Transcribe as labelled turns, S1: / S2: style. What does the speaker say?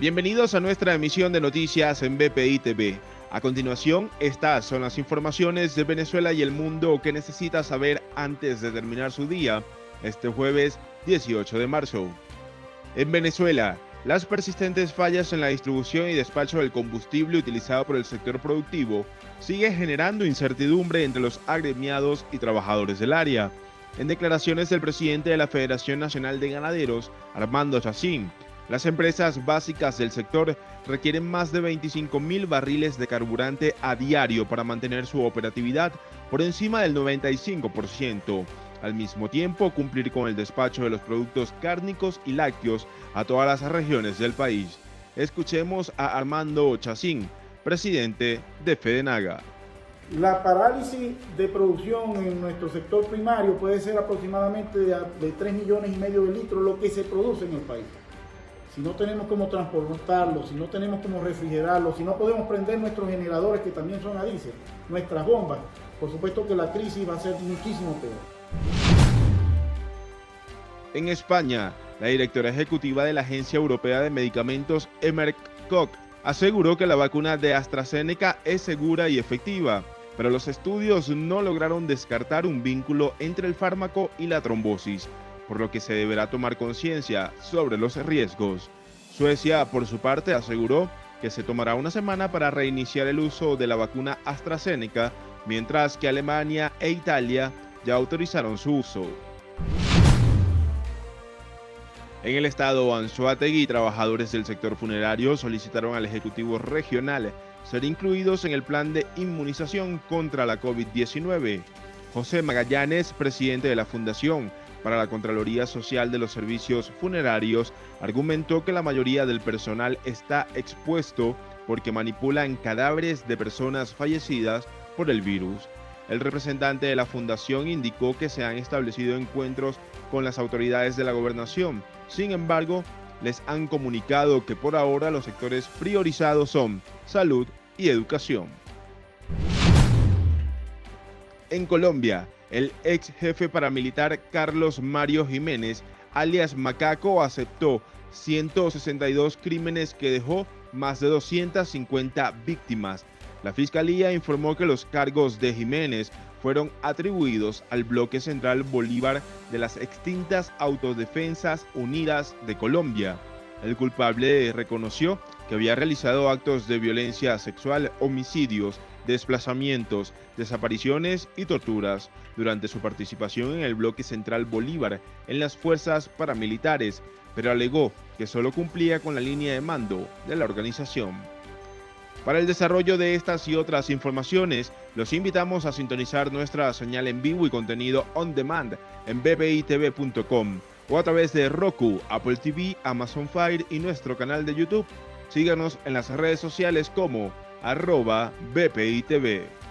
S1: Bienvenidos a nuestra emisión de noticias en BPI TV. A continuación, estas son las informaciones de Venezuela y el mundo que necesita saber antes de terminar su día, este jueves 18 de marzo. En Venezuela, las persistentes fallas en la distribución y despacho del combustible utilizado por el sector productivo sigue generando incertidumbre entre los agremiados y trabajadores del área. En declaraciones del presidente de la Federación Nacional de Ganaderos, Armando Chacín, las empresas básicas del sector requieren más de 25 mil barriles de carburante a diario para mantener su operatividad por encima del 95%. Al mismo tiempo, cumplir con el despacho de los productos cárnicos y lácteos a todas las regiones del país. Escuchemos a Armando Chacín, presidente de Fedenaga.
S2: La parálisis de producción en nuestro sector primario puede ser aproximadamente de, 3 millones y medio de litros lo que se produce en el país si no tenemos cómo transportarlo, si no tenemos cómo refrigerarlo, si no podemos prender nuestros generadores que también son a diésel, nuestras bombas, por supuesto que la crisis va a ser muchísimo peor.
S1: En España, la directora ejecutiva de la Agencia Europea de Medicamentos, Emerck Koch, aseguró que la vacuna de AstraZeneca es segura y efectiva, pero los estudios no lograron descartar un vínculo entre el fármaco y la trombosis, por lo que se deberá tomar conciencia sobre los riesgos. Suecia, por su parte, aseguró que se tomará una semana para reiniciar el uso de la vacuna AstraZeneca, mientras que Alemania e Italia ya autorizaron su uso. En el estado Anzuategui, trabajadores del sector funerario solicitaron al Ejecutivo Regional ser incluidos en el plan de inmunización contra la COVID-19. José Magallanes, presidente de la Fundación, para la Contraloría Social de los Servicios Funerarios argumentó que la mayoría del personal está expuesto porque manipulan cadáveres de personas fallecidas por el virus. El representante de la fundación indicó que se han establecido encuentros con las autoridades de la gobernación. Sin embargo, les han comunicado que por ahora los sectores priorizados son salud y educación. En Colombia, el ex jefe paramilitar Carlos Mario Jiménez, alias Macaco, aceptó 162 crímenes que dejó más de 250 víctimas. La fiscalía informó que los cargos de Jiménez fueron atribuidos al bloque central Bolívar de las extintas Autodefensas Unidas de Colombia. El culpable reconoció que había realizado actos de violencia sexual, homicidios, desplazamientos, desapariciones y torturas durante su participación en el bloque central Bolívar en las fuerzas paramilitares, pero alegó que solo cumplía con la línea de mando de la organización. Para el desarrollo de estas y otras informaciones, los invitamos a sintonizar nuestra señal en vivo y contenido on demand en bbitv.com o a través de Roku, Apple TV, Amazon Fire y nuestro canal de YouTube. Síganos en las redes sociales como arroba BPITV.